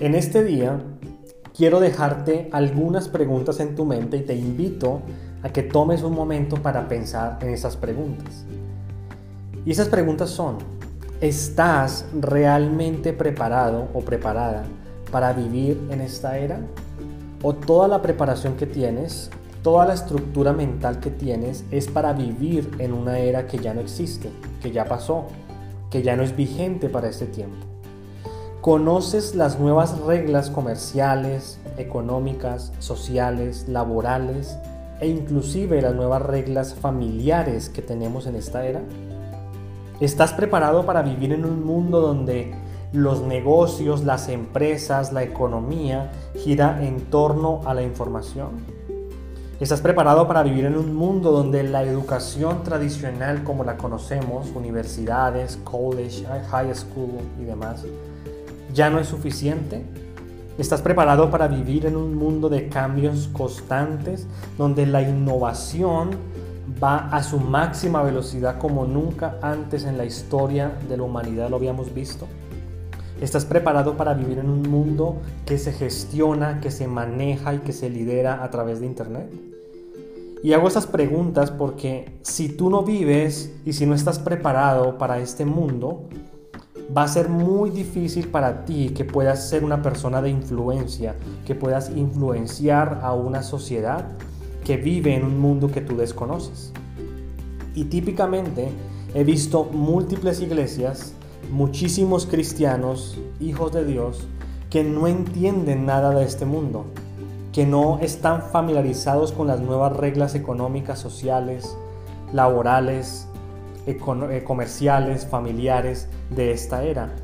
En este día quiero dejarte algunas preguntas en tu mente y te invito a que tomes un momento para pensar en esas preguntas. Y esas preguntas son, ¿estás realmente preparado o preparada para vivir en esta era? ¿O toda la preparación que tienes, toda la estructura mental que tienes es para vivir en una era que ya no existe, que ya pasó, que ya no es vigente para este tiempo? Conoces las nuevas reglas comerciales, económicas, sociales, laborales e inclusive las nuevas reglas familiares que tenemos en esta era. ¿Estás preparado para vivir en un mundo donde los negocios, las empresas, la economía gira en torno a la información? ¿Estás preparado para vivir en un mundo donde la educación tradicional como la conocemos, universidades, college, high school y demás, ya no es suficiente? ¿Estás preparado para vivir en un mundo de cambios constantes donde la innovación va a su máxima velocidad como nunca antes en la historia de la humanidad lo habíamos visto? ¿Estás preparado para vivir en un mundo que se gestiona, que se maneja y que se lidera a través de Internet? Y hago estas preguntas porque si tú no vives y si no estás preparado para este mundo, va a ser muy difícil para ti que puedas ser una persona de influencia, que puedas influenciar a una sociedad que vive en un mundo que tú desconoces. Y típicamente he visto múltiples iglesias, muchísimos cristianos, hijos de Dios, que no entienden nada de este mundo, que no están familiarizados con las nuevas reglas económicas, sociales, laborales, comerciales, familiares de esta era.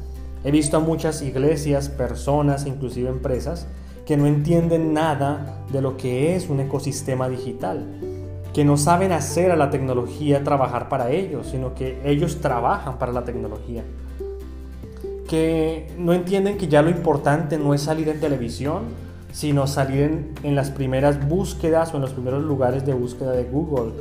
He visto a muchas iglesias, personas, inclusive empresas, que no entienden nada de lo que es un ecosistema digital, que no saben hacer a la tecnología trabajar para ellos, sino que ellos trabajan para la tecnología, que no entienden que ya lo importante no es salir en televisión, sino salir en, en las primeras búsquedas o en los primeros lugares de búsqueda de Google,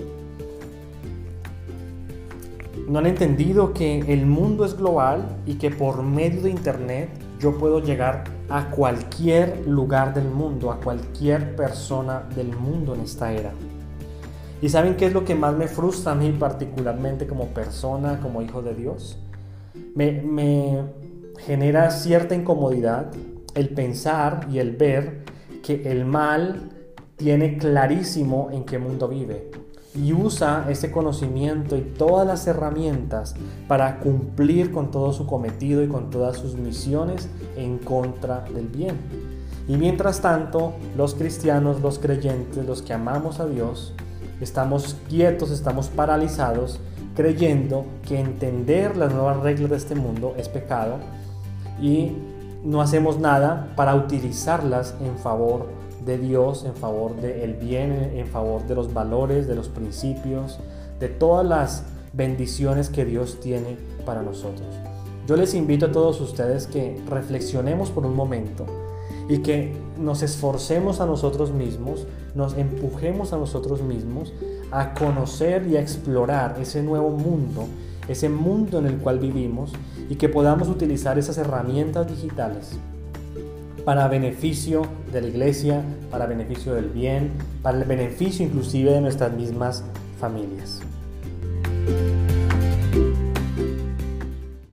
no han entendido que el mundo es global y que por medio de Internet yo puedo llegar a cualquier lugar del mundo, a cualquier persona del mundo en esta era. ¿Y saben qué es lo que más me frustra a mí particularmente como persona, como hijo de Dios? Me, genera cierta incomodidad el pensar y el ver que el mal tiene clarísimo en qué mundo vive y usa ese conocimiento y todas las herramientas para cumplir con todo su cometido y con todas sus misiones en contra del bien. Y mientras tanto, los cristianos, los creyentes, los que amamos a Dios, estamos quietos, estamos paralizados, creyendo que entender las nuevas reglas de este mundo es pecado y no hacemos nada para utilizarlas en favor de Dios en favor del bien, en favor de los valores, de los principios, de todas las bendiciones que Dios tiene para nosotros. Yo les invito a todos ustedes que reflexionemos por un momento y que nos esforcemos a nosotros mismos, nos empujemos a nosotros mismos a conocer y a explorar ese nuevo mundo, ese mundo en el cual vivimos y que podamos utilizar esas herramientas digitales para beneficio de la iglesia, para beneficio del bien, para el beneficio inclusive de nuestras mismas familias.